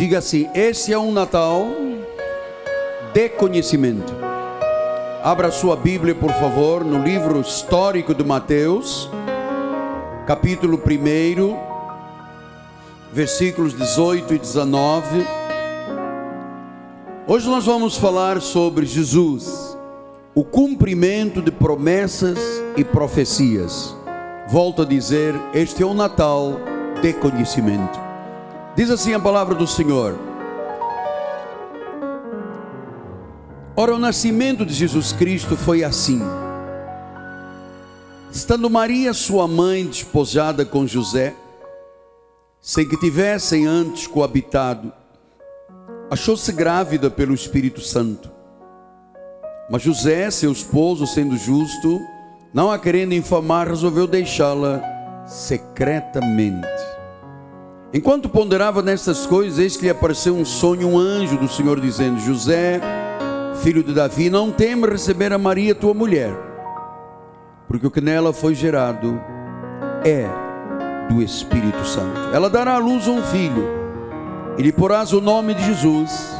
Diga assim: Esse é um Natal de conhecimento. Abra sua Bíblia, por favor, no livro histórico de Mateus, capítulo 1, versículos 18 e 19. Hoje nós vamos falar sobre Jesus, o cumprimento de promessas e profecias. Volto a dizer: este é o Natal de conhecimento. Diz assim a palavra do Senhor. Ora, o nascimento de Jesus Cristo foi assim. Estando Maria, sua mãe, desposada com José, sem que tivessem antes coabitado, achou-se grávida pelo Espírito Santo. Mas José, seu esposo, sendo justo, não a querendo infamar, resolveu deixá-la secretamente. Enquanto ponderava nestas coisas, eis que lhe apareceu um sonho, um anjo do Senhor, dizendo: José, filho de Davi, não teme receber a Maria, tua mulher, porque o que nela foi gerado é do Espírito Santo. Ela dará à luz um filho, e lhe porás o nome de Jesus,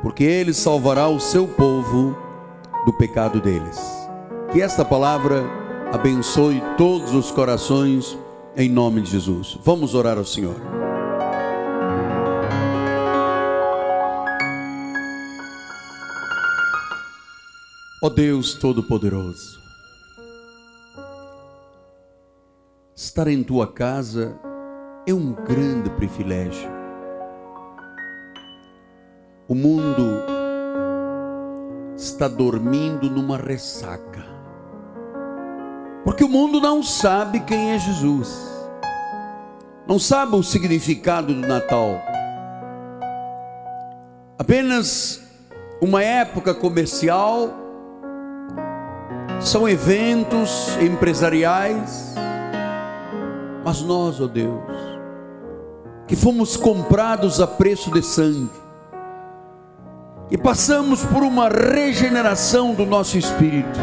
porque ele salvará o seu povo do pecado deles. Que esta palavra abençoe todos os corações, em nome de Jesus. Vamos orar ao Senhor. Ó oh Deus Todo-Poderoso, estar em tua casa é um grande privilégio. O mundo está dormindo numa ressaca, porque o mundo não sabe quem é Jesus, não sabe o significado do Natal, apenas uma época comercial são eventos empresariais, mas nós, ó oh Deus, que fomos comprados a preço de sangue, e passamos por uma regeneração do nosso espírito,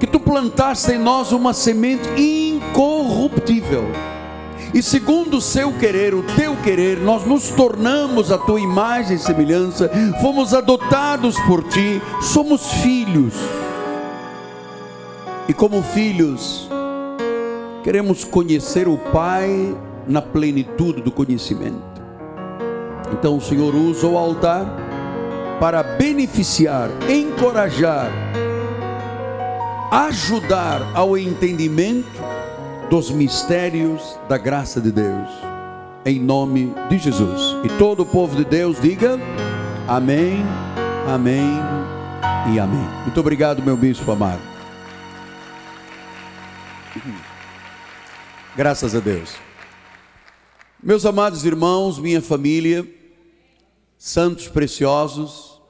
que tu plantaste em nós uma semente incorruptível, e segundo o seu querer, o teu querer, nós nos tornamos a tua imagem e semelhança, fomos adotados por ti, somos filhos e como filhos, queremos conhecer o Pai na plenitude do conhecimento. Então o Senhor usa o altar para beneficiar, encorajar, ajudar ao entendimento dos mistérios da graça de Deus. Em nome de Jesus. E todo o povo de Deus diga: Amém, Amém e Amém. Muito obrigado, meu bispo amado. Graças a Deus. Meus amados irmãos, minha família, santos preciosos,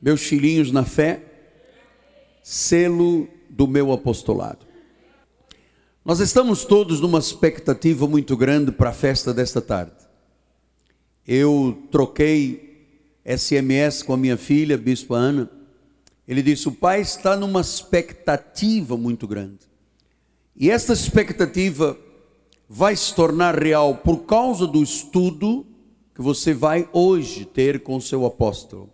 meus filhinhos na fé, selo do meu apostolado. Nós estamos todos numa expectativa muito grande para a festa desta tarde. Eu troquei SMS com a minha filha, Bispo Ana. Ele disse: o pai está numa expectativa muito grande. E esta expectativa vai se tornar real por causa do estudo que você vai hoje ter com o seu apóstolo.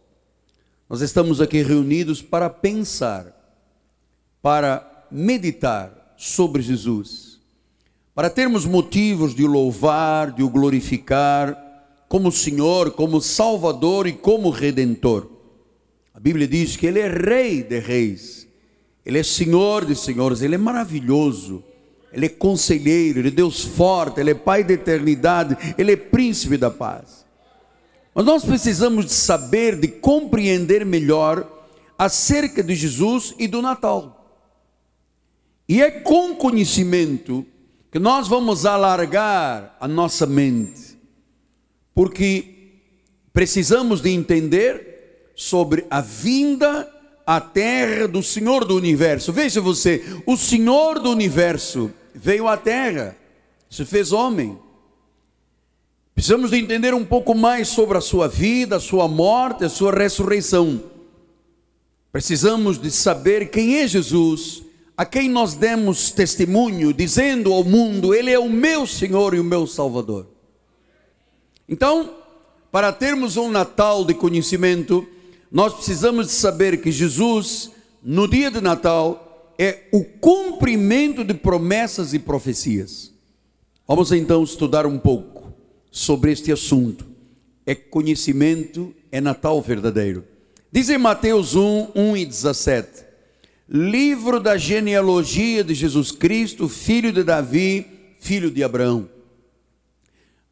Nós estamos aqui reunidos para pensar, para meditar sobre Jesus, para termos motivos de o louvar, de o glorificar como Senhor, como Salvador e como Redentor. A Bíblia diz que Ele é Rei de Reis ele é Senhor de senhores, Ele é maravilhoso, Ele é conselheiro, Ele é Deus forte, Ele é Pai da eternidade, Ele é príncipe da paz. Mas nós precisamos de saber, de compreender melhor acerca de Jesus e do Natal. E é com conhecimento que nós vamos alargar a nossa mente, porque precisamos de entender sobre a vinda a terra do Senhor do universo. Veja você, o Senhor do universo veio à terra, se fez homem. Precisamos de entender um pouco mais sobre a sua vida, a sua morte, a sua ressurreição. Precisamos de saber quem é Jesus, a quem nós demos testemunho, dizendo ao mundo: Ele é o meu Senhor e o meu Salvador. Então, para termos um Natal de conhecimento, nós precisamos saber que Jesus, no dia de Natal, é o cumprimento de promessas e profecias. Vamos então estudar um pouco sobre este assunto. É conhecimento, é Natal verdadeiro. Diz em Mateus 1, 1 e 17: Livro da genealogia de Jesus Cristo, filho de Davi, filho de Abraão.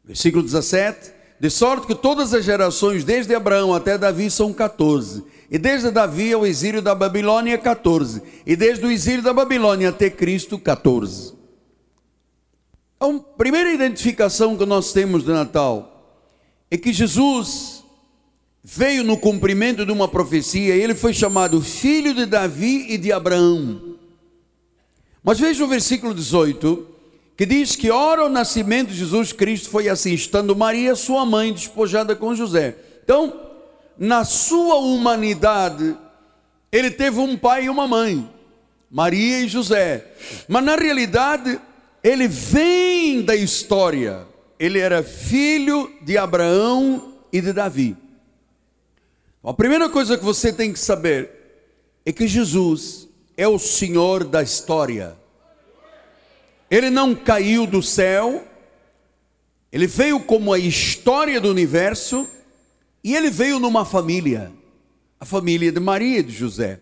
Versículo 17: De sorte que todas as gerações, desde Abraão até Davi, são 14. E desde Davi ao exílio da Babilônia, 14. E desde o exílio da Babilônia até Cristo, 14. Então, a primeira identificação que nós temos de Natal é que Jesus veio no cumprimento de uma profecia, ele foi chamado filho de Davi e de Abraão. Mas veja o versículo 18, que diz que ora o nascimento de Jesus Cristo foi assim, estando Maria, sua mãe, despojada com José. Então, na sua humanidade, ele teve um pai e uma mãe, Maria e José. Mas na realidade, ele vem da história. Ele era filho de Abraão e de Davi. A primeira coisa que você tem que saber é que Jesus é o Senhor da história. Ele não caiu do céu, ele veio como a história do universo e ele veio numa família, a família de Maria e de José.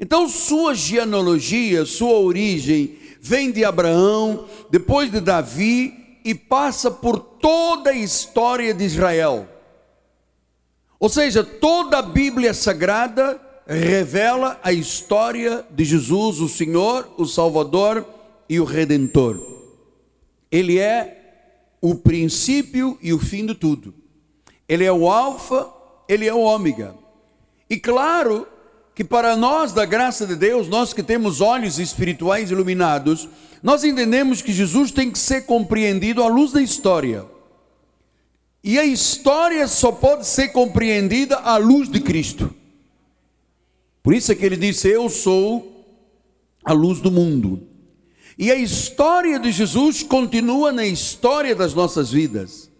Então, sua genealogia, sua origem vem de Abraão, depois de Davi e passa por toda a história de Israel. Ou seja, toda a Bíblia Sagrada revela a história de Jesus, o Senhor, o Salvador e o Redentor. Ele é o princípio e o fim de tudo. Ele é o Alfa, ele é o Ômega. E claro que para nós, da graça de Deus, nós que temos olhos espirituais iluminados, nós entendemos que Jesus tem que ser compreendido à luz da história. E a história só pode ser compreendida à luz de Cristo. Por isso é que ele disse: Eu sou a luz do mundo. E a história de Jesus continua na história das nossas vidas.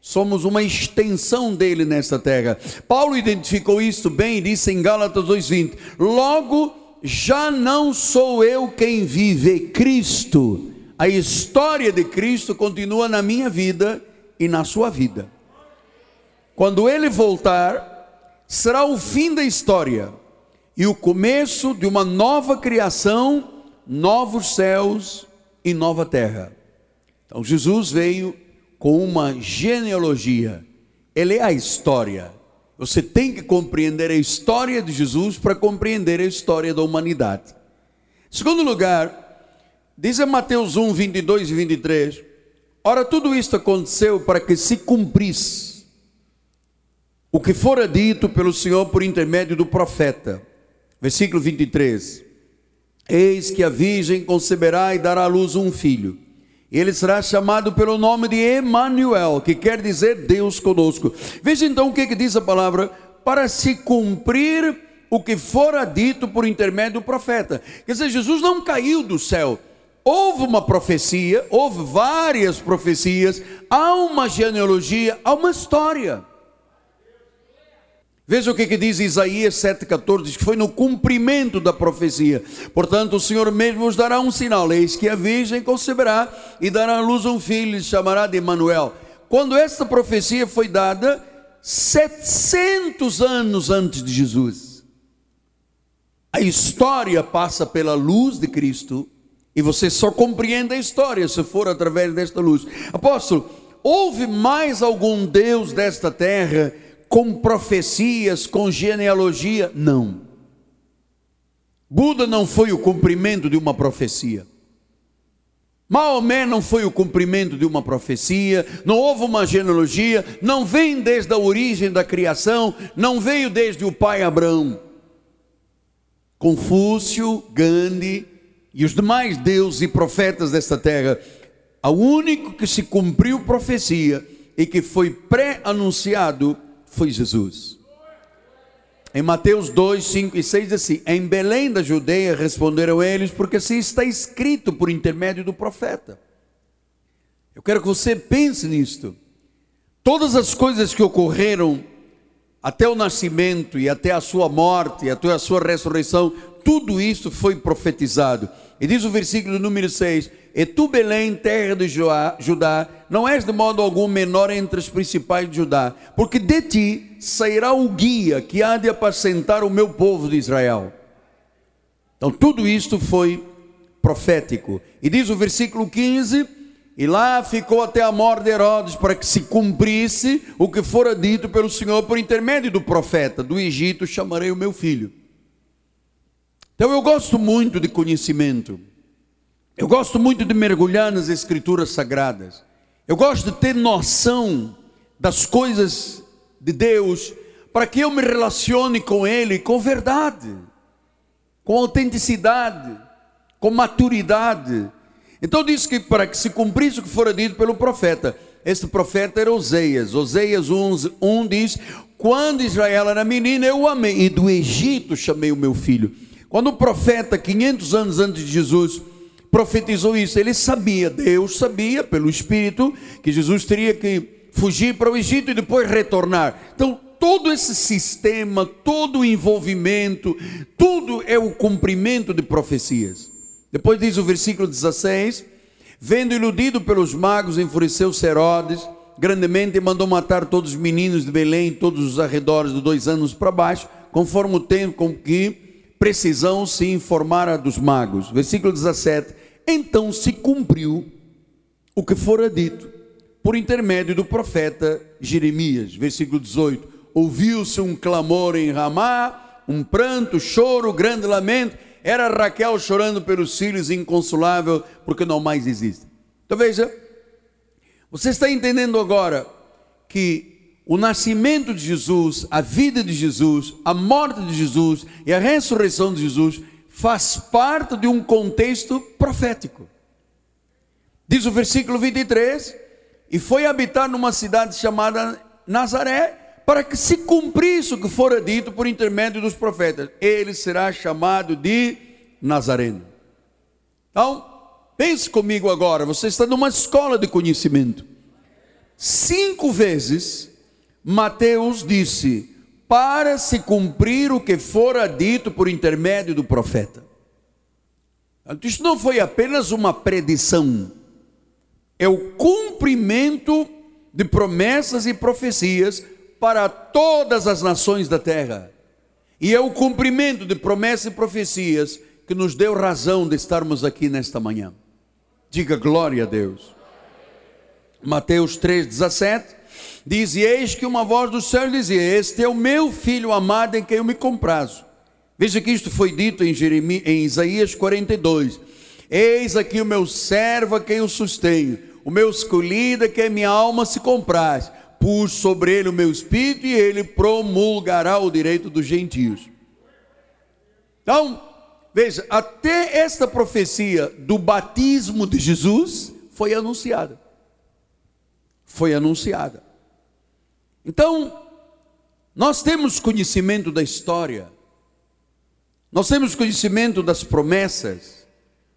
Somos uma extensão dele nesta terra. Paulo identificou isso bem e disse em Gálatas 2:20: Logo já não sou eu quem vive, Cristo. A história de Cristo continua na minha vida e na sua vida. Quando ele voltar, será o fim da história e o começo de uma nova criação, novos céus e nova terra. Então Jesus veio com uma genealogia. Ele é a história. Você tem que compreender a história de Jesus para compreender a história da humanidade. Segundo lugar, diz em Mateus 1, 22 e 23 Ora, tudo isto aconteceu para que se cumprisse o que fora dito pelo Senhor por intermédio do profeta. Versículo 23. Eis que a virgem conceberá e dará à luz um filho. Ele será chamado pelo nome de Emanuel, que quer dizer Deus conosco. Veja então o que, que diz a palavra, para se cumprir o que fora dito por intermédio do profeta. Quer dizer, Jesus não caiu do céu houve uma profecia, houve várias profecias, há uma genealogia, há uma história. Veja o que, que diz Isaías 7,14: diz que foi no cumprimento da profecia. Portanto, o Senhor mesmo vos dará um sinal: eis que a virgem conceberá e dará à luz um filho, e chamará de Emanuel. Quando esta profecia foi dada, 700 anos antes de Jesus. A história passa pela luz de Cristo e você só compreende a história se for através desta luz. Apóstolo, houve mais algum Deus desta terra com profecias, com genealogia? Não. Buda não foi o cumprimento de uma profecia. Maomé não foi o cumprimento de uma profecia, não houve uma genealogia, não vem desde a origem da criação, não veio desde o pai Abraão. Confúcio, Gandhi, e os demais deuses e profetas desta terra, o único que se cumpriu profecia e que foi pré-anunciado foi Jesus. Em Mateus 2, 5 e 6 diz assim: Em Belém da Judeia responderam eles, porque assim está escrito por intermédio do profeta. Eu quero que você pense nisto. Todas as coisas que ocorreram até o nascimento e até a sua morte, e até a sua ressurreição, tudo isso foi profetizado. E diz o versículo número 6: E tu, Belém, terra de Judá, não és de modo algum menor entre os principais de Judá, porque de ti sairá o guia que há de apacentar o meu povo de Israel. Então, tudo isto foi profético. E diz o versículo 15: E lá ficou até a morte de Herodes, para que se cumprisse o que fora dito pelo Senhor por intermédio do profeta: Do Egito chamarei o meu filho. Então eu gosto muito de conhecimento. Eu gosto muito de mergulhar nas escrituras sagradas. Eu gosto de ter noção das coisas de Deus, para que eu me relacione com Ele com verdade, com autenticidade, com maturidade. Então diz que para que se cumprisse o que fora dito pelo profeta, este profeta era Oseias. Oseias 1, 1 diz: Quando Israel era menina, eu o amei, e do Egito chamei o meu filho. Quando o profeta, 500 anos antes de Jesus, profetizou isso, ele sabia, Deus sabia pelo Espírito, que Jesus teria que fugir para o Egito e depois retornar. Então, todo esse sistema, todo o envolvimento, tudo é o cumprimento de profecias. Depois diz o versículo 16: Vendo iludido pelos magos, enfureceu-se Herodes grandemente e mandou matar todos os meninos de Belém, todos os arredores de dois anos para baixo, conforme o tempo com que precisão se informara dos magos. Versículo 17: Então se cumpriu o que fora dito por intermédio do profeta Jeremias. Versículo 18: Ouviu-se um clamor em Ramá, um pranto, choro, grande lamento. Era Raquel chorando pelos filhos, inconsolável, porque não mais existem. Então veja, você está entendendo agora que o nascimento de Jesus, a vida de Jesus, a morte de Jesus e a ressurreição de Jesus faz parte de um contexto profético. Diz o versículo 23: E foi habitar numa cidade chamada Nazaré, para que se cumprisse o que fora dito por intermédio dos profetas. Ele será chamado de Nazareno. Então, pense comigo agora, você está numa escola de conhecimento. Cinco vezes Mateus disse: para se cumprir o que fora dito por intermédio do profeta. Isso não foi apenas uma predição, é o cumprimento de promessas e profecias para todas as nações da terra. E é o cumprimento de promessas e profecias que nos deu razão de estarmos aqui nesta manhã. Diga glória a Deus. Mateus 3,17 diz: E eis que uma voz do céu dizia: Este é o meu filho amado em quem eu me comprazo. Veja que isto foi dito em, Jeremias, em Isaías 42. Eis aqui o meu servo a quem eu sustenho, o meu escolhido a quem minha alma se compraz. Pus sobre ele o meu espírito e ele promulgará o direito dos gentios. Então, veja, até esta profecia do batismo de Jesus foi anunciada. Foi anunciada. Então, nós temos conhecimento da história, nós temos conhecimento das promessas,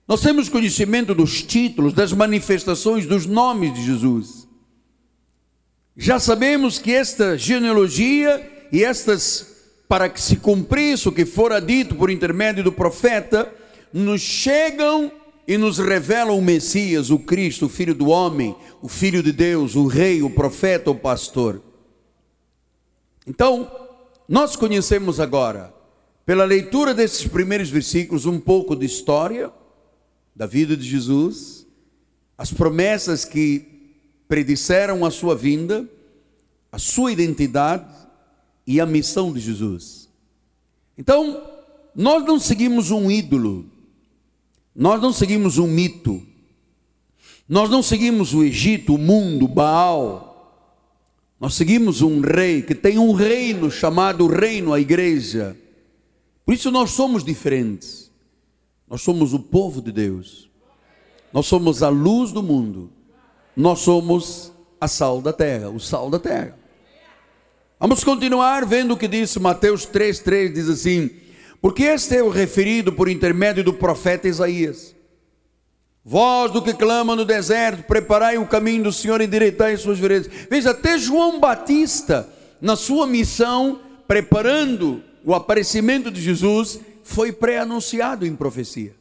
nós temos conhecimento dos títulos, das manifestações, dos nomes de Jesus. Já sabemos que esta genealogia e estas, para que se cumprisse o que fora dito por intermédio do profeta, nos chegam e nos revelam o Messias, o Cristo, o Filho do homem, o Filho de Deus, o Rei, o profeta, o pastor. Então, nós conhecemos agora, pela leitura desses primeiros versículos, um pouco de história da vida de Jesus, as promessas que predisseram a sua vinda, a sua identidade e a missão de Jesus. Então, nós não seguimos um ídolo, nós não seguimos um mito, nós não seguimos o Egito, o mundo, Baal, nós seguimos um rei que tem um reino chamado reino, a igreja. Por isso nós somos diferentes. Nós somos o povo de Deus. Nós somos a luz do mundo. Nós somos a sal da terra, o sal da terra. Vamos continuar vendo o que diz Mateus 3,3: diz assim: Porque este é o referido por intermédio do profeta Isaías. Vós do que clama no deserto, preparai o caminho do Senhor e endireitai as suas veredas. Veja, até João Batista, na sua missão, preparando o aparecimento de Jesus, foi pré-anunciado em profecia.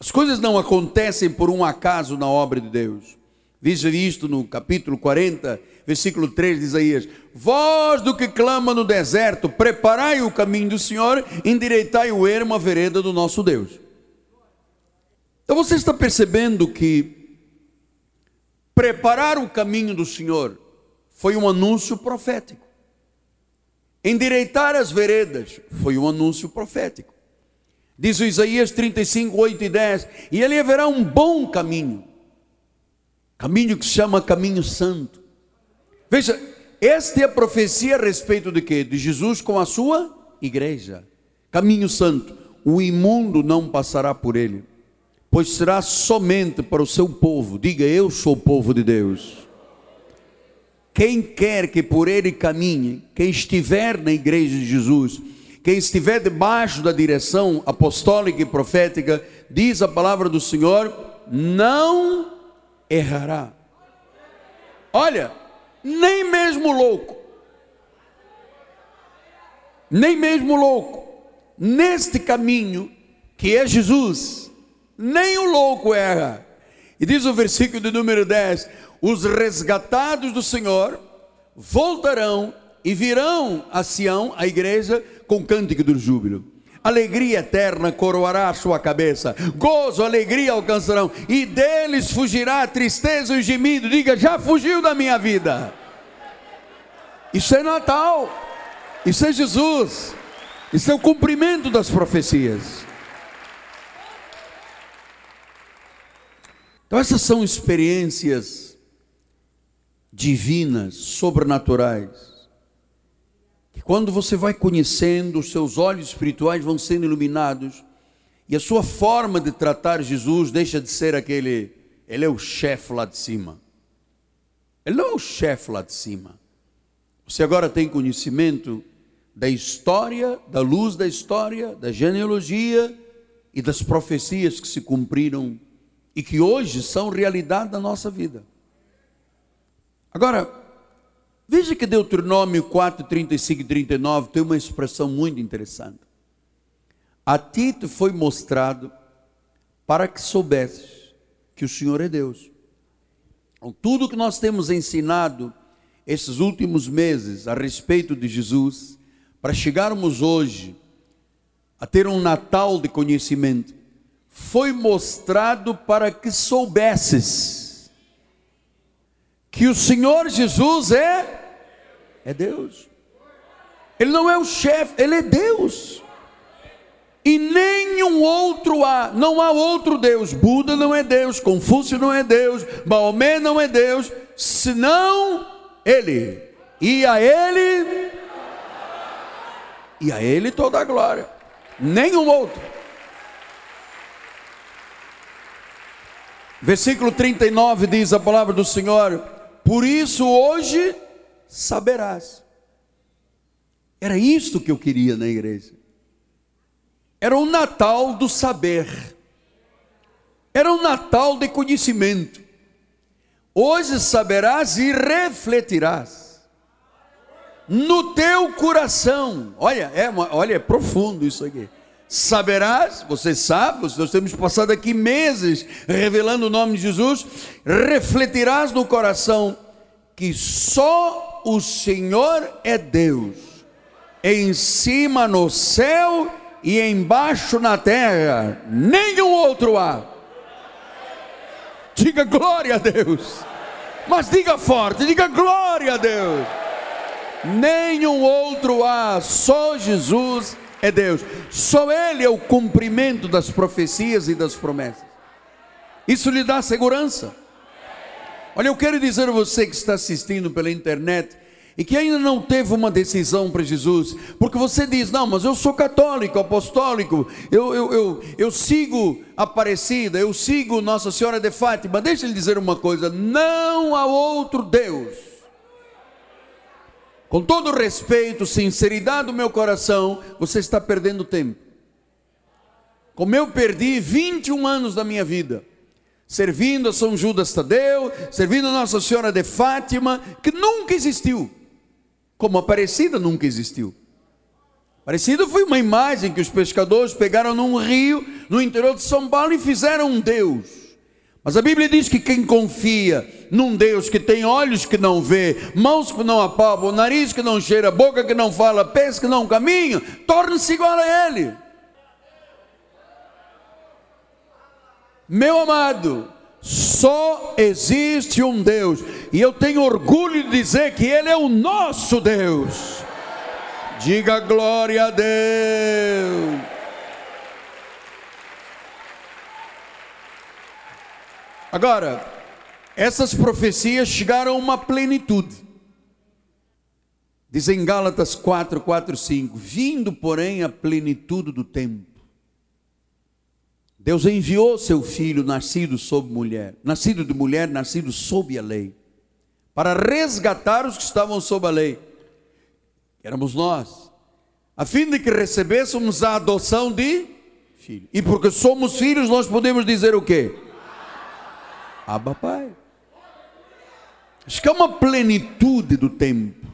As coisas não acontecem por um acaso na obra de Deus. Veja isto no capítulo 40, versículo 3 de Isaías: Vós do que clama no deserto, preparai o caminho do Senhor, endireitai o ermo, a vereda do nosso Deus. Então você está percebendo que preparar o caminho do Senhor foi um anúncio profético. Endireitar as veredas foi um anúncio profético. Diz o Isaías 35, 8 e 10: E ele haverá um bom caminho Caminho que se chama caminho santo. Veja, esta é a profecia a respeito de quê? De Jesus com a sua igreja. Caminho santo. O imundo não passará por ele, pois será somente para o seu povo. Diga, eu sou o povo de Deus. Quem quer que por ele caminhe, quem estiver na igreja de Jesus, quem estiver debaixo da direção apostólica e profética, diz a palavra do Senhor, não errará. Olha, nem mesmo louco, nem mesmo louco, neste caminho que é Jesus, nem o louco erra. E diz o versículo de número 10: os resgatados do Senhor voltarão e virão a Sião, a igreja, com cântico do júbilo alegria eterna coroará a sua cabeça, gozo, alegria alcançarão, e deles fugirá a tristeza e o gemido. Diga, já fugiu da minha vida. Isso é Natal, isso é Jesus, isso é o cumprimento das profecias. Então, essas são experiências divinas, sobrenaturais quando você vai conhecendo, os seus olhos espirituais vão sendo iluminados e a sua forma de tratar Jesus deixa de ser aquele, ele é o chefe lá de cima. Ele não é o chefe lá de cima. Você agora tem conhecimento da história, da luz da história, da genealogia e das profecias que se cumpriram e que hoje são realidade da nossa vida. Agora, Veja que Deuteronômio 4, 35 e 39 tem uma expressão muito interessante. A ti te foi mostrado para que soubesses que o Senhor é Deus. Então, tudo que nós temos ensinado esses últimos meses a respeito de Jesus, para chegarmos hoje a ter um Natal de conhecimento, foi mostrado para que soubesses que o Senhor Jesus é é Deus. Ele não é o chefe, ele é Deus. E nenhum outro há, não há outro Deus. Buda não é Deus, Confúcio não é Deus, Maomé não é Deus, senão Ele. E a Ele, e a Ele toda a glória. Nenhum outro. Versículo 39 diz a palavra do Senhor: Por isso hoje saberás. Era isto que eu queria na igreja. Era o Natal do saber. Era um Natal de conhecimento. Hoje saberás e refletirás no teu coração. Olha, é olha, é profundo isso aqui. Saberás, você sabe, nós temos passado aqui meses revelando o nome de Jesus, refletirás no coração que só o Senhor é Deus, em cima no céu e embaixo na terra, nenhum outro há. Diga glória a Deus, mas diga forte, diga glória a Deus. Nenhum outro há, só Jesus é Deus, só Ele é o cumprimento das profecias e das promessas. Isso lhe dá segurança. Olha, eu quero dizer a você que está assistindo pela internet e que ainda não teve uma decisão para Jesus, porque você diz: Não, mas eu sou católico, apostólico, eu, eu, eu, eu sigo Aparecida, eu sigo Nossa Senhora de Fátima. Deixa ele dizer uma coisa: não há outro Deus. Com todo respeito, sinceridade do meu coração, você está perdendo tempo. Como eu perdi 21 anos da minha vida servindo a São Judas Tadeu, servindo a Nossa Senhora de Fátima, que nunca existiu, como Aparecida nunca existiu. Aparecida foi uma imagem que os pescadores pegaram num rio no interior de São Paulo e fizeram um Deus. Mas a Bíblia diz que quem confia num Deus que tem olhos que não vê, mãos que não apalpam, nariz que não cheira, boca que não fala, pés que não caminham, torna-se igual a Ele. Meu amado, só existe um Deus, e eu tenho orgulho de dizer que Ele é o nosso Deus. Diga glória a Deus. Agora, essas profecias chegaram a uma plenitude. Diz em Gálatas 4, 4, 5: Vindo, porém, a plenitude do tempo Deus enviou seu filho, nascido sob mulher, nascido de mulher, nascido sob a lei, para resgatar os que estavam sob a lei, éramos nós, a fim de que recebêssemos a adoção de filho. E porque somos filhos, nós podemos dizer o quê? Abba Pai. Acho que é uma plenitude do tempo.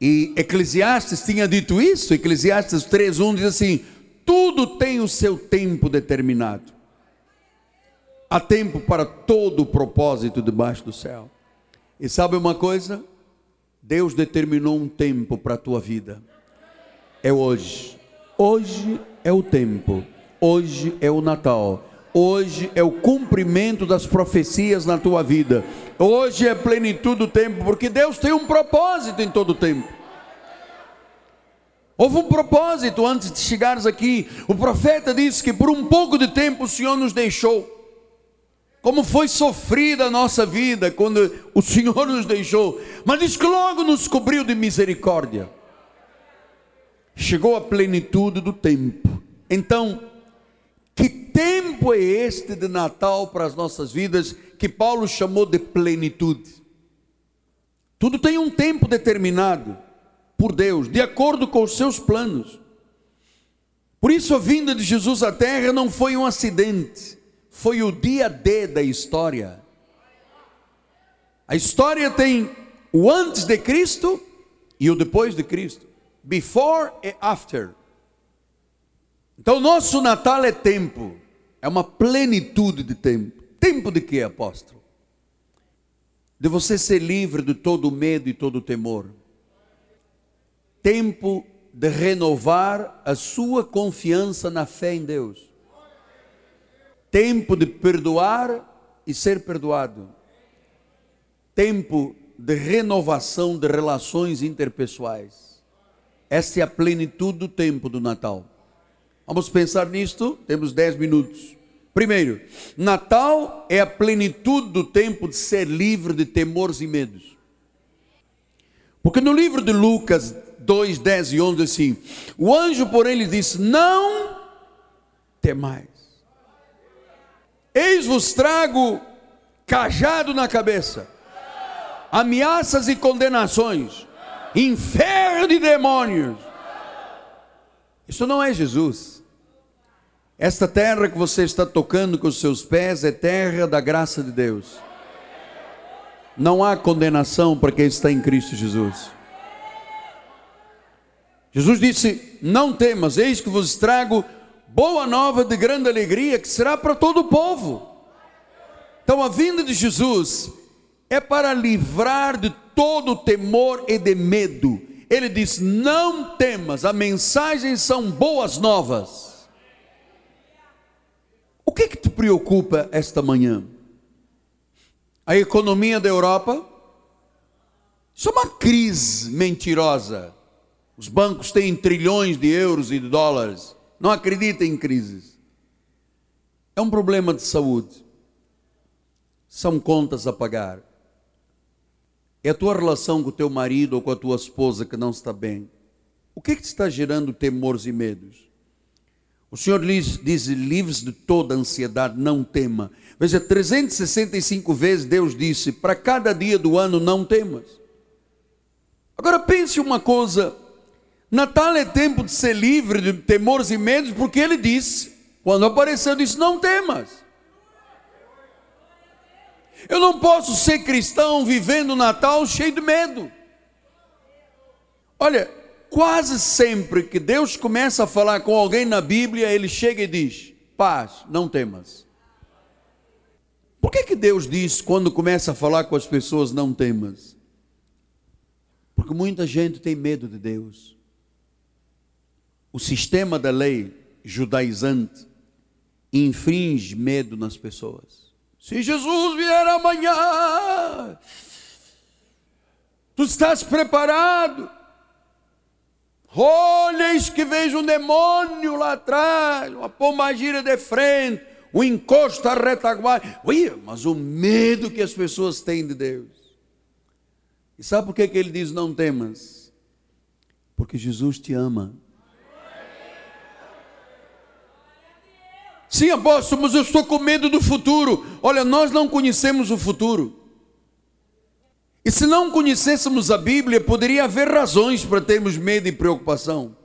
E Eclesiastes tinha dito isso, Eclesiastes 3:1 diz assim: tudo tem o seu tempo determinado. Há tempo para todo o propósito debaixo do céu. E sabe uma coisa? Deus determinou um tempo para a tua vida. É hoje. Hoje é o tempo. Hoje é o Natal. Hoje é o cumprimento das profecias na tua vida. Hoje é plenitude do tempo, porque Deus tem um propósito em todo o tempo. Houve um propósito antes de chegares aqui. O profeta disse que por um pouco de tempo o Senhor nos deixou. Como foi sofrida a nossa vida quando o Senhor nos deixou, mas diz que logo nos cobriu de misericórdia. Chegou a plenitude do tempo. Então, tempo é este de Natal para as nossas vidas que Paulo chamou de plenitude? Tudo tem um tempo determinado por Deus, de acordo com os seus planos. Por isso a vinda de Jesus à terra não foi um acidente, foi o dia D da história. A história tem o antes de Cristo e o depois de Cristo, before e after. Então, nosso Natal é tempo, é uma plenitude de tempo. Tempo de quê, apóstolo? De você ser livre de todo o medo e todo o temor tempo de renovar a sua confiança na fé em Deus. Tempo de perdoar e ser perdoado. Tempo de renovação de relações interpessoais. Esta é a plenitude do tempo do Natal. Vamos pensar nisto? Temos dez minutos. Primeiro, Natal é a plenitude do tempo de ser livre de temores e medos. Porque no livro de Lucas 2, 10 e 11 assim: O anjo, porém, lhe disse: Não temais, eis vos trago cajado na cabeça, ameaças e condenações, inferno de demônios. Isso não é Jesus. Esta terra que você está tocando com os seus pés é terra da graça de Deus. Não há condenação para quem está em Cristo Jesus. Jesus disse: Não temas, eis que vos trago boa nova de grande alegria, que será para todo o povo. Então a vinda de Jesus é para livrar de todo temor e de medo. Ele diz: Não temas, a mensagem são boas novas. O que, que te preocupa esta manhã? A economia da Europa? Isso é uma crise mentirosa. Os bancos têm trilhões de euros e de dólares. Não acreditem em crises. É um problema de saúde. São contas a pagar. É a tua relação com o teu marido ou com a tua esposa que não está bem. O que, é que te está gerando temores e medos? O Senhor diz, diz livres de toda ansiedade, não tema. Veja, 365 vezes Deus disse: para cada dia do ano não temas. Agora pense uma coisa: Natal é tempo de ser livre de temores e medos, porque ele disse, quando apareceu, disse: Não temas. Eu não posso ser cristão vivendo o Natal cheio de medo. Olha, quase sempre que Deus começa a falar com alguém na Bíblia, ele chega e diz: paz, não temas. Por que, que Deus diz quando começa a falar com as pessoas, não temas? Porque muita gente tem medo de Deus. O sistema da lei judaizante infringe medo nas pessoas. Se Jesus vier amanhã, tu estás preparado? Olheis que vejo um demônio lá atrás, uma pombagira de frente, um encosto à retaguarda. Ui, mas o medo que as pessoas têm de Deus. E sabe por que, que ele diz não temas? Porque Jesus te ama. Sim, apóstolo, mas eu estou com medo do futuro. Olha, nós não conhecemos o futuro. E se não conhecêssemos a Bíblia, poderia haver razões para termos medo e preocupação.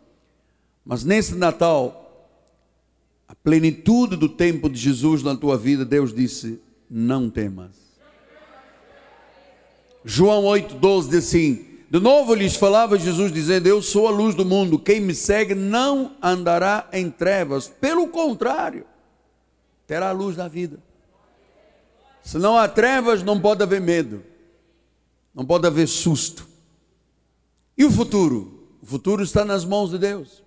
Mas nesse Natal, a plenitude do tempo de Jesus na tua vida, Deus disse: não temas. João 8,12 diz assim: De novo lhes falava Jesus, dizendo: Eu sou a luz do mundo, quem me segue não andará em trevas, pelo contrário, terá a luz da vida. Se não há trevas, não pode haver medo. Não pode haver susto. E o futuro? O futuro está nas mãos de Deus.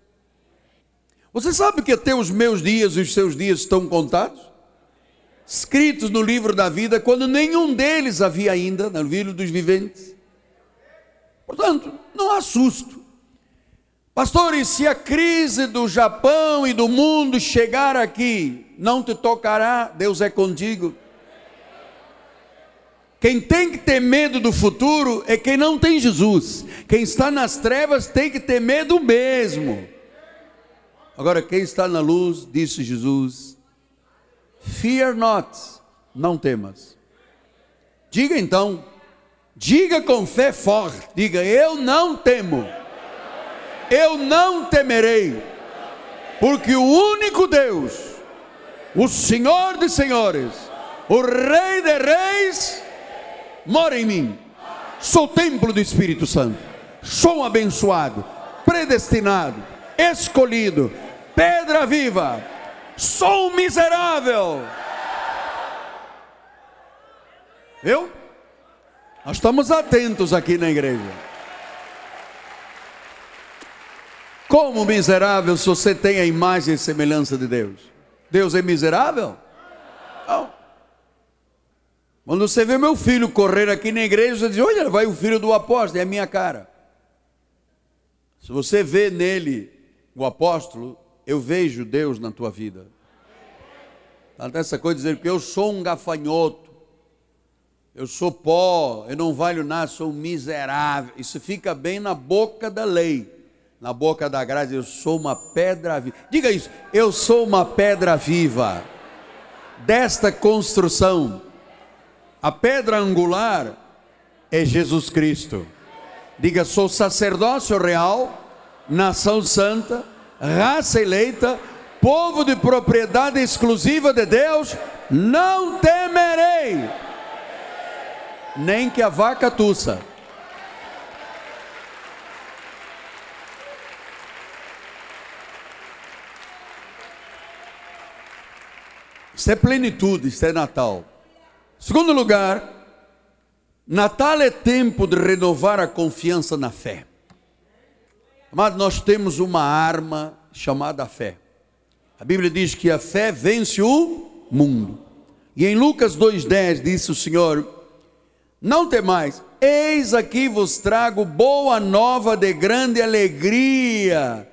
Você sabe que até os meus dias e os seus dias estão contados? Escritos no livro da vida, quando nenhum deles havia ainda, no livro dos viventes. Portanto, não há susto. Pastores, se a crise do Japão e do mundo chegar aqui, não te tocará, Deus é contigo. Quem tem que ter medo do futuro é quem não tem Jesus. Quem está nas trevas tem que ter medo mesmo. Agora, quem está na luz, disse Jesus: Fear not, não temas. Diga então, diga com fé forte: diga, eu não temo, eu não temerei, porque o único Deus, o Senhor de Senhores, o Rei de Reis, mora em mim. Sou templo do Espírito Santo. Sou um abençoado, predestinado, escolhido, pedra viva. Sou um miserável. Viu? Nós estamos atentos aqui na igreja. Como miserável se você tem a imagem e semelhança de Deus? Deus é miserável? Não. Quando você vê meu filho correr aqui na igreja, você diz: Olha, vai o filho do apóstolo, é a minha cara. Se você vê nele o apóstolo, eu vejo Deus na tua vida. Até essa coisa de dizer que eu sou um gafanhoto, eu sou pó, eu não valho nada, sou um miserável. Isso fica bem na boca da lei, na boca da graça. Eu sou uma pedra viva. Diga isso, eu sou uma pedra viva desta construção a pedra angular é Jesus Cristo. Diga, sou sacerdócio real, nação santa, raça eleita, povo de propriedade exclusiva de Deus, não temerei, nem que a vaca tussa. Isso é plenitude, isso é Natal. Segundo lugar, Natal é tempo de renovar a confiança na fé. Mas nós temos uma arma chamada fé. A Bíblia diz que a fé vence o mundo. E em Lucas 2,10 disse o Senhor: Não temais, eis aqui vos trago boa nova de grande alegria,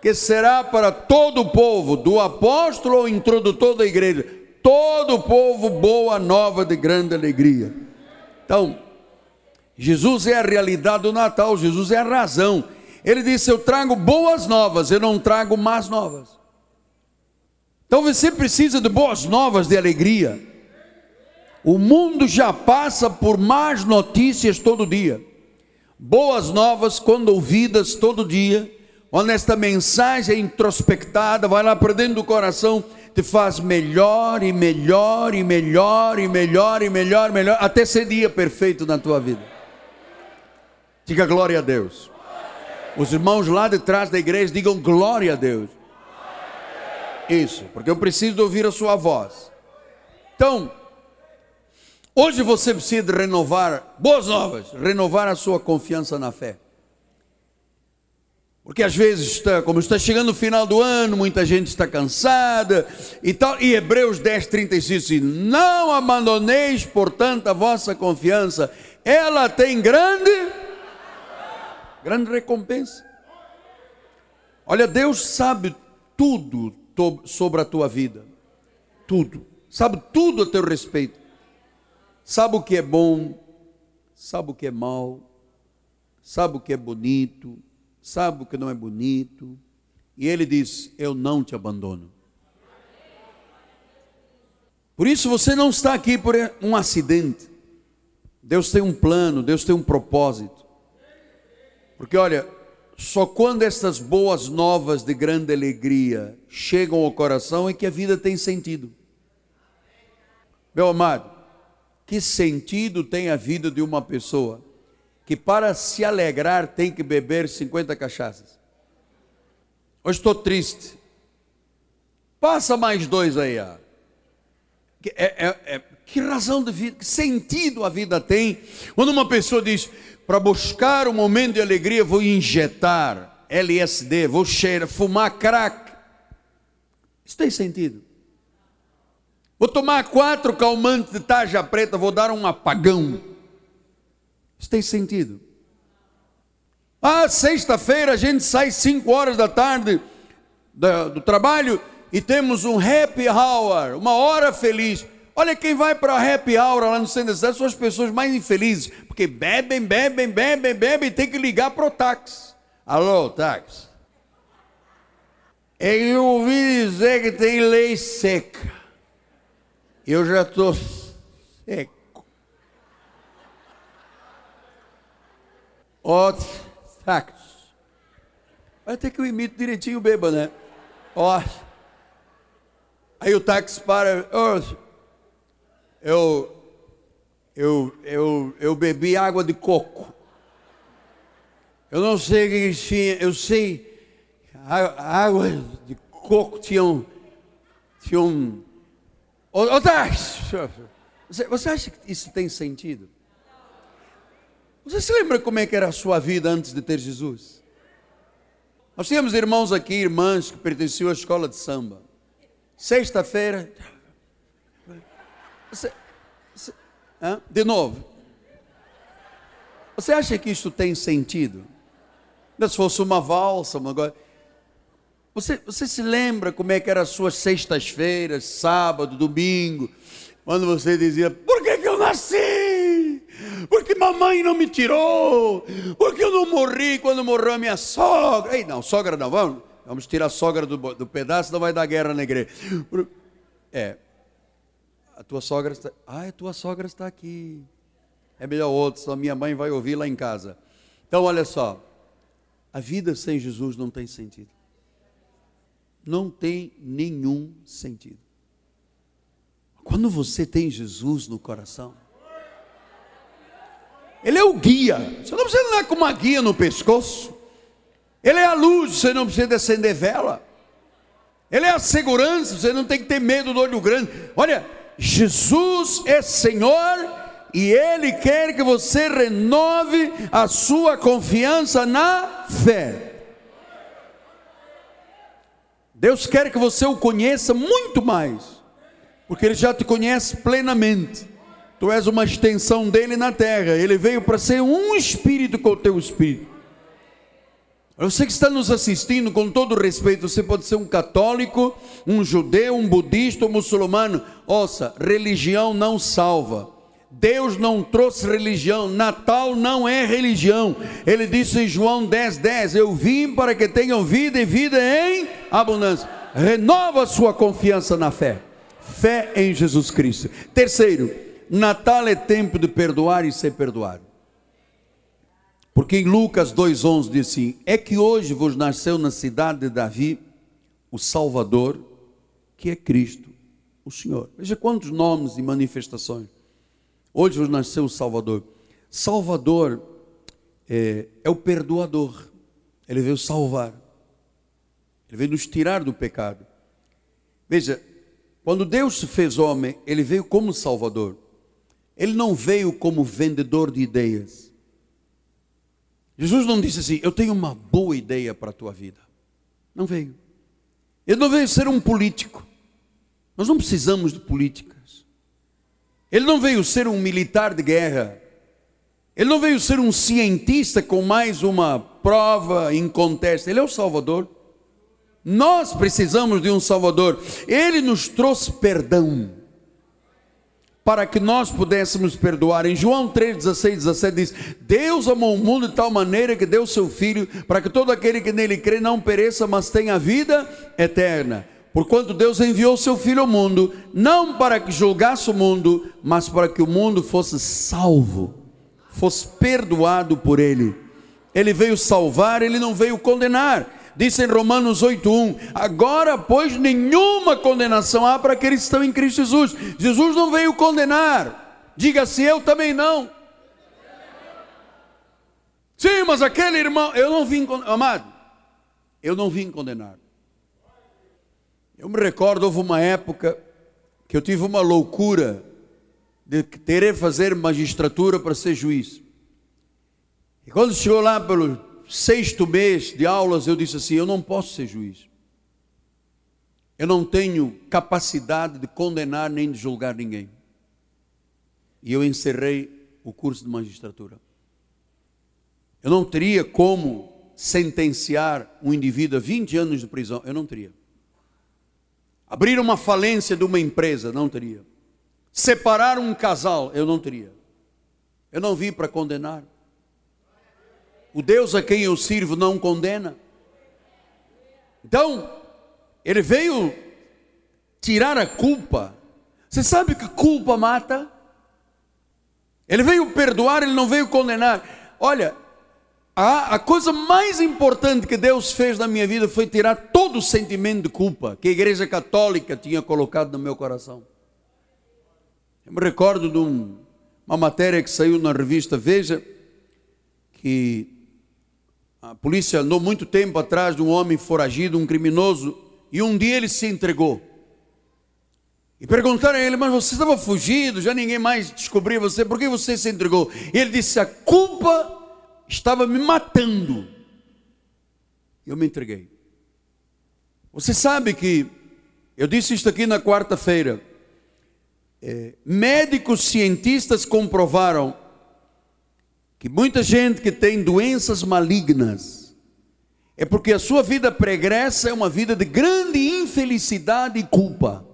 que será para todo o povo, do apóstolo ao introdutor da igreja todo o povo boa nova de grande alegria. Então, Jesus é a realidade do Natal, Jesus é a razão. Ele disse: Eu trago boas novas, eu não trago más novas. Então você precisa de boas novas de alegria. O mundo já passa por más notícias todo dia. Boas novas, quando ouvidas todo dia, quando esta mensagem é introspectada, vai lá para dentro do coração, te faz melhor e melhor e melhor e melhor e melhor e melhor até ser dia perfeito na tua vida. Diga glória a Deus. Os irmãos lá de trás da igreja digam glória a Deus. Isso, porque eu preciso ouvir a sua voz. Então, hoje você precisa renovar, boas novas, renovar a sua confiança na fé. Porque às vezes, está, como está chegando o final do ano, muita gente está cansada e tal. E Hebreus 10, 36 diz: Não abandoneis, portanto, a vossa confiança, ela tem grande, grande recompensa. Olha, Deus sabe tudo sobre a tua vida, tudo, sabe tudo a teu respeito, sabe o que é bom, sabe o que é mal, sabe o que é bonito sabe o que não é bonito. E ele diz: Eu não te abandono. Por isso você não está aqui por um acidente. Deus tem um plano, Deus tem um propósito. Porque olha, só quando essas boas novas de grande alegria chegam ao coração é que a vida tem sentido. Meu amado, que sentido tem a vida de uma pessoa que para se alegrar tem que beber 50 cachaças. Hoje estou triste. Passa mais dois aí. Ó. É, é, é, que razão de vida, que sentido a vida tem quando uma pessoa diz: para buscar um momento de alegria, vou injetar LSD, vou cheirar, fumar crack. Isso tem sentido. Vou tomar quatro calmantes de tarja preta, vou dar um apagão. Isso tem sentido. Ah, sexta-feira a gente sai 5 horas da tarde do, do, trabalho e temos um happy hour, uma hora feliz. Olha, quem vai para a happy hour lá no centro da são as pessoas mais infelizes, porque bebem, bebem, bebem, bebem e tem que ligar para o táxi. Alô, táxi. Eu ouvi dizer que tem lei seca. Eu já estou seco. Ó, sacos. Vai ter que eu imito direitinho o bêbado, né? Ó. Aí o táxi para. Ó, eu, eu, eu, eu bebi água de coco. Eu não sei o que tinha, eu sei. água de coco tinha um. Tinha um. Ô, ô táxi! Você, você acha que isso tem sentido? Você se lembra como é que era a sua vida antes de ter Jesus? Nós tínhamos irmãos aqui, irmãs que pertenciam à escola de samba. Sexta-feira. Você, você, de novo. Você acha que isso tem sentido? Se fosse uma valsa, uma coisa. Você, você se lembra como é que eram as suas sextas-feiras, sábado, domingo, quando você dizia, por que, que eu nasci? Porque mamãe não me tirou, porque eu não morri quando morreu a minha sogra. Ei, não, sogra não, vamos, vamos tirar a sogra do, do pedaço, não vai dar guerra na igreja. É, a tua sogra está, ah, a tua sogra está aqui. É melhor outro, senão minha mãe vai ouvir lá em casa. Então, olha só, a vida sem Jesus não tem sentido. Não tem nenhum sentido. Quando você tem Jesus no coração, ele é o guia. Você não precisa andar com uma guia no pescoço. Ele é a luz, você não precisa acender vela. Ele é a segurança, você não tem que ter medo do olho grande. Olha, Jesus é Senhor e Ele quer que você renove a sua confiança na fé. Deus quer que você o conheça muito mais, porque Ele já te conhece plenamente. Tu és uma extensão dele na terra. Ele veio para ser um espírito com o teu espírito. Você que está nos assistindo, com todo respeito, você pode ser um católico, um judeu, um budista, um muçulmano. Ouça, religião não salva. Deus não trouxe religião, Natal não é religião. Ele disse em João 10, 10: Eu vim para que tenham vida e vida em abundância. Renova sua confiança na fé, fé em Jesus Cristo. Terceiro, Natal é tempo de perdoar e ser perdoado. Porque em Lucas 2,11 diz assim: É que hoje vos nasceu na cidade de Davi o Salvador, que é Cristo, o Senhor. Veja quantos nomes e manifestações. Hoje nasceu o Salvador. Salvador é, é o perdoador. Ele veio salvar. Ele veio nos tirar do pecado. Veja, quando Deus se fez homem, ele veio como Salvador. Ele não veio como vendedor de ideias. Jesus não disse assim: Eu tenho uma boa ideia para a tua vida. Não veio. Ele não veio ser um político. Nós não precisamos de políticas. Ele não veio ser um militar de guerra. Ele não veio ser um cientista com mais uma prova incontesta. Ele é o Salvador. Nós precisamos de um Salvador. Ele nos trouxe perdão para que nós pudéssemos perdoar. Em João 3, 16, 17 diz: Deus amou o mundo de tal maneira que deu seu Filho, para que todo aquele que nele crê não pereça, mas tenha vida eterna. Porquanto Deus enviou seu Filho ao mundo, não para que julgasse o mundo, mas para que o mundo fosse salvo, fosse perdoado por ele. Ele veio salvar, ele não veio condenar disse em Romanos 8:1, agora pois nenhuma condenação há para aqueles que estão em Cristo Jesus. Jesus não veio condenar. Diga-se eu também não. Sim, mas aquele irmão, eu não vim, amado, eu não vim condenar. Eu me recordo, houve uma época que eu tive uma loucura de querer fazer magistratura para ser juiz. E quando chegou lá pelo sexto mês de aulas, eu disse assim: eu não posso ser juiz. Eu não tenho capacidade de condenar nem de julgar ninguém. E eu encerrei o curso de magistratura. Eu não teria como sentenciar um indivíduo a 20 anos de prisão. Eu não teria. Abrir uma falência de uma empresa. Não teria. Separar um casal. Eu não teria. Eu não vim para condenar. O Deus a quem eu sirvo não condena. Então, ele veio tirar a culpa. Você sabe que culpa mata? Ele veio perdoar, ele não veio condenar. Olha, a, a, coisa mais importante que Deus fez na minha vida foi tirar todo o sentimento de culpa que a Igreja Católica tinha colocado no meu coração. Eu me recordo de um, uma matéria que saiu na revista Veja, que a polícia andou muito tempo atrás de um homem foragido, um criminoso, e um dia ele se entregou. E perguntaram a ele, mas você estava fugido, já ninguém mais descobriu você, por que você se entregou? E ele disse: a culpa estava me matando. Eu me entreguei. Você sabe que, eu disse isso aqui na quarta-feira, é, médicos cientistas comprovaram que muita gente que tem doenças malignas é porque a sua vida pregressa é uma vida de grande infelicidade e culpa.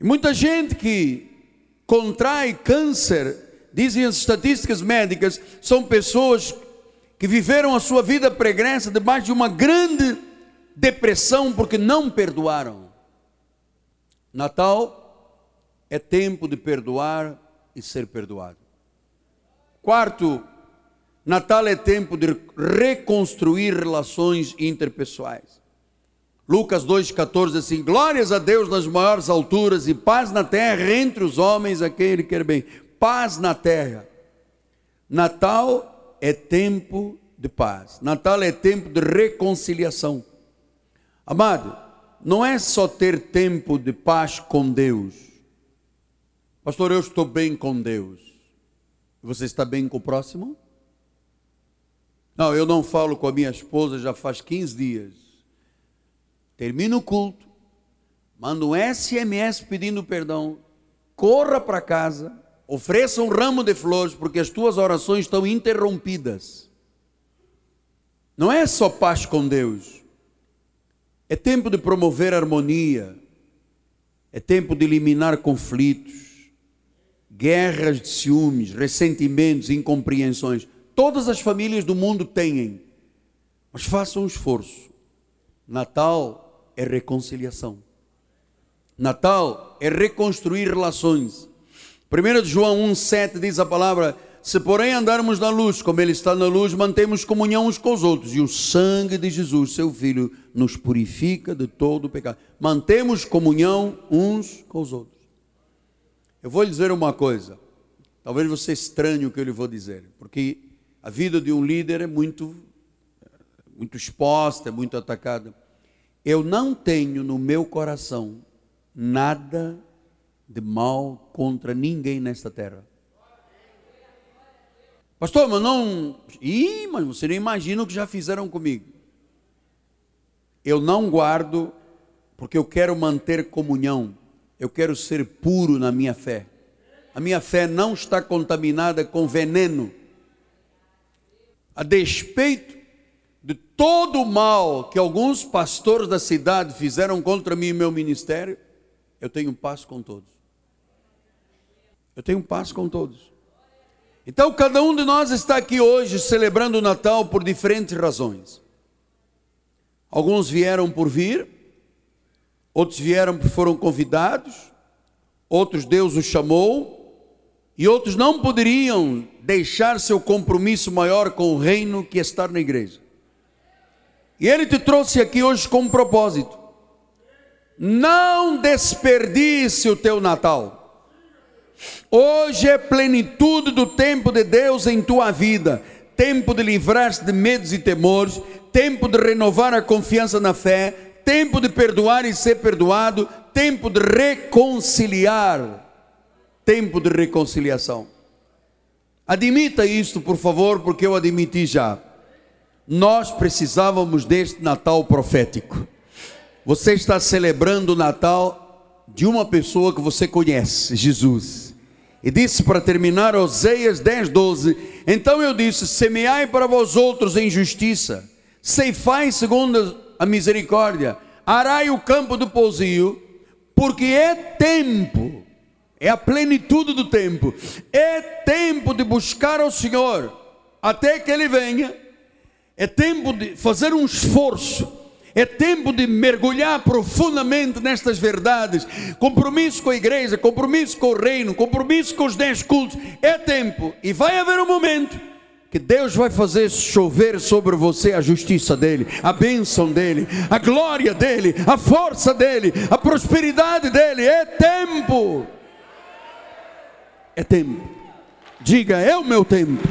E muita gente que contrai câncer, dizem as estatísticas médicas, são pessoas que viveram a sua vida pregressa debaixo de uma grande depressão porque não perdoaram. Natal é tempo de perdoar e ser perdoado. Quarto, Natal é tempo de reconstruir relações interpessoais. Lucas 2,14 assim: Glórias a Deus nas maiores alturas e paz na terra entre os homens a quem Ele quer bem. Paz na terra. Natal é tempo de paz. Natal é tempo de reconciliação. Amado, não é só ter tempo de paz com Deus. Pastor, eu estou bem com Deus. Você está bem com o próximo? Não, eu não falo com a minha esposa já faz 15 dias. Termina o culto, manda um SMS pedindo perdão, corra para casa, ofereça um ramo de flores, porque as tuas orações estão interrompidas. Não é só paz com Deus, é tempo de promover harmonia, é tempo de eliminar conflitos guerras de ciúmes, ressentimentos, incompreensões. Todas as famílias do mundo têm, mas façam um esforço. Natal é reconciliação. Natal é reconstruir relações. 1 João 1,7 diz a palavra: Se porém andarmos na luz, como Ele está na luz, mantemos comunhão uns com os outros, e o sangue de Jesus, seu Filho, nos purifica de todo o pecado. Mantemos comunhão uns com os outros. Eu vou lhe dizer uma coisa, talvez você estranhe o que eu lhe vou dizer, porque a vida de um líder é muito, muito exposta, é muito atacada. Eu não tenho no meu coração nada de mal contra ninguém nesta terra. Pastor, mas não. Ih, mas você nem imagina o que já fizeram comigo. Eu não guardo, porque eu quero manter comunhão. Eu quero ser puro na minha fé. A minha fé não está contaminada com veneno. A despeito de todo o mal que alguns pastores da cidade fizeram contra mim e meu ministério, eu tenho paz com todos. Eu tenho paz com todos. Então, cada um de nós está aqui hoje celebrando o Natal por diferentes razões. Alguns vieram por vir, outros vieram porque foram convidados, outros Deus os chamou, e outros não poderiam deixar seu compromisso maior com o reino que estar na igreja. E Ele te trouxe aqui hoje com um propósito. Não desperdice o teu Natal. Hoje é plenitude do tempo de Deus em tua vida, tempo de livrar-se de medos e temores, tempo de renovar a confiança na fé, tempo de perdoar e ser perdoado, tempo de reconciliar, tempo de reconciliação. Admita isto, por favor, porque eu admiti já. Nós precisávamos deste Natal profético. Você está celebrando o Natal de uma pessoa que você conhece, Jesus. E disse para terminar Oseias 10, 12: Então eu disse: Semeai para vós outros em justiça, ceifai segundo a misericórdia, arai o campo do pousio, porque é tempo, é a plenitude do tempo, é tempo de buscar ao Senhor até que Ele venha, é tempo de fazer um esforço é tempo de mergulhar profundamente nestas verdades. Compromisso com a igreja, compromisso com o reino, compromisso com os dez cultos. É tempo. E vai haver um momento que Deus vai fazer chover sobre você a justiça dele, a bênção dele, a glória dele, a força dele, a prosperidade dele. É tempo. É tempo. Diga, é o meu tempo.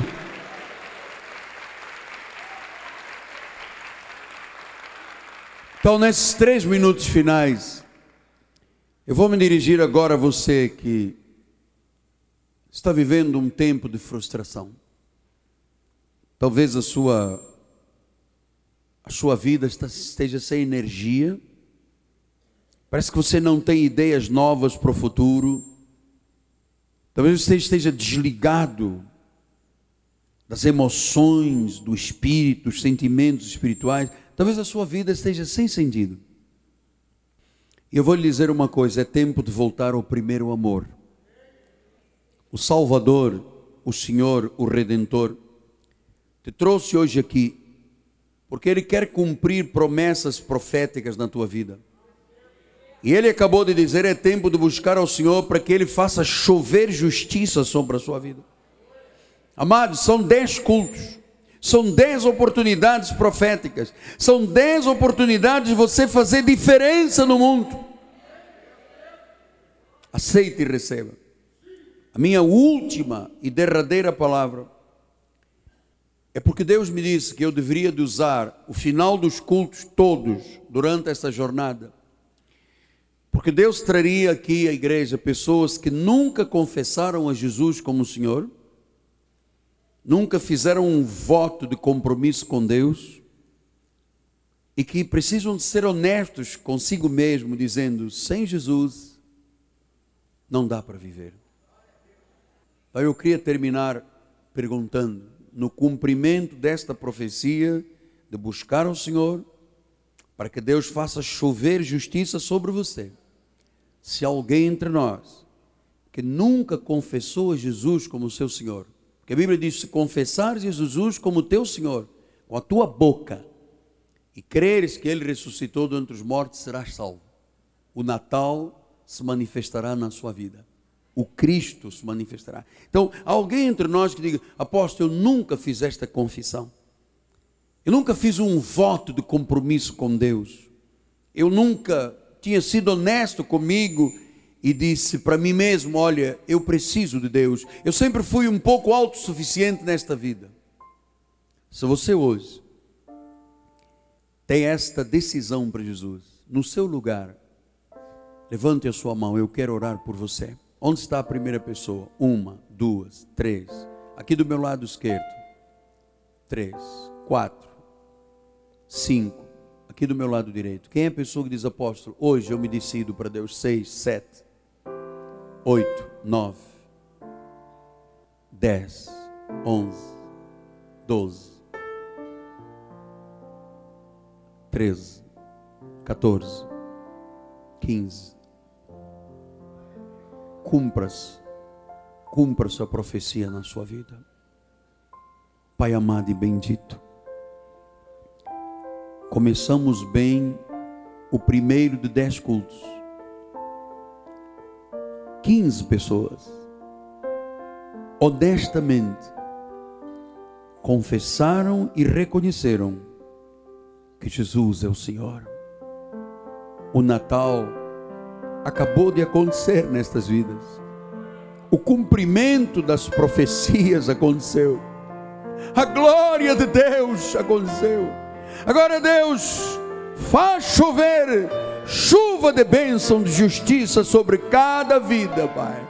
Então, nesses três minutos finais, eu vou me dirigir agora a você que está vivendo um tempo de frustração. Talvez a sua a sua vida esteja sem energia. Parece que você não tem ideias novas para o futuro. Talvez você esteja desligado das emoções, do espírito, dos sentimentos espirituais. Talvez a sua vida esteja sem sentido. E eu vou lhe dizer uma coisa: é tempo de voltar ao primeiro amor. O Salvador, o Senhor, o Redentor, te trouxe hoje aqui, porque Ele quer cumprir promessas proféticas na tua vida. E Ele acabou de dizer: é tempo de buscar ao Senhor para que Ele faça chover justiça sobre a sua vida. Amados, são dez cultos. São dez oportunidades proféticas. São dez oportunidades de você fazer diferença no mundo. Aceite e receba. A minha última e derradeira palavra é porque Deus me disse que eu deveria de usar o final dos cultos todos durante esta jornada. Porque Deus traria aqui à igreja pessoas que nunca confessaram a Jesus como Senhor nunca fizeram um voto de compromisso com Deus e que precisam de ser honestos consigo mesmo, dizendo: sem Jesus não dá para viver. Eu queria terminar perguntando, no cumprimento desta profecia de buscar ao Senhor, para que Deus faça chover justiça sobre você. Se alguém entre nós que nunca confessou a Jesus como seu Senhor, porque a Bíblia diz: se confessares Jesus como teu Senhor, com a tua boca, e creres que Ele ressuscitou dentre os mortos, serás salvo. O Natal se manifestará na sua vida. O Cristo se manifestará. Então, alguém entre nós que diga, apóstolo, eu nunca fiz esta confissão. Eu nunca fiz um voto de compromisso com Deus. Eu nunca tinha sido honesto comigo e disse para mim mesmo: Olha, eu preciso de Deus. Eu sempre fui um pouco autossuficiente nesta vida. Se você hoje tem esta decisão para Jesus, no seu lugar, levante a sua mão, eu quero orar por você. Onde está a primeira pessoa? Uma, duas, três. Aqui do meu lado esquerdo. Três, quatro, cinco. Aqui do meu lado direito. Quem é a pessoa que diz, apóstolo, hoje eu me decido para Deus? Seis, sete, oito, nove, dez, onze, doze, treze, 14, 15, cumpras, cumpra sua profecia na sua vida. Pai amado e bendito, começamos bem o primeiro de dez cultos. Quinze pessoas, honestamente, confessaram e reconheceram que Jesus é o Senhor. O Natal acabou de acontecer nestas vidas. O cumprimento das profecias aconteceu. A glória de Deus aconteceu. Agora, Deus, faz chover chuva de bênção, de justiça sobre cada vida, Pai.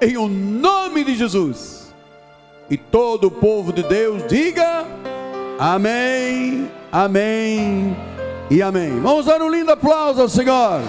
Em o nome de Jesus. E todo o povo de Deus diga: Amém, Amém e Amém. Vamos dar um lindo aplauso ao Senhor.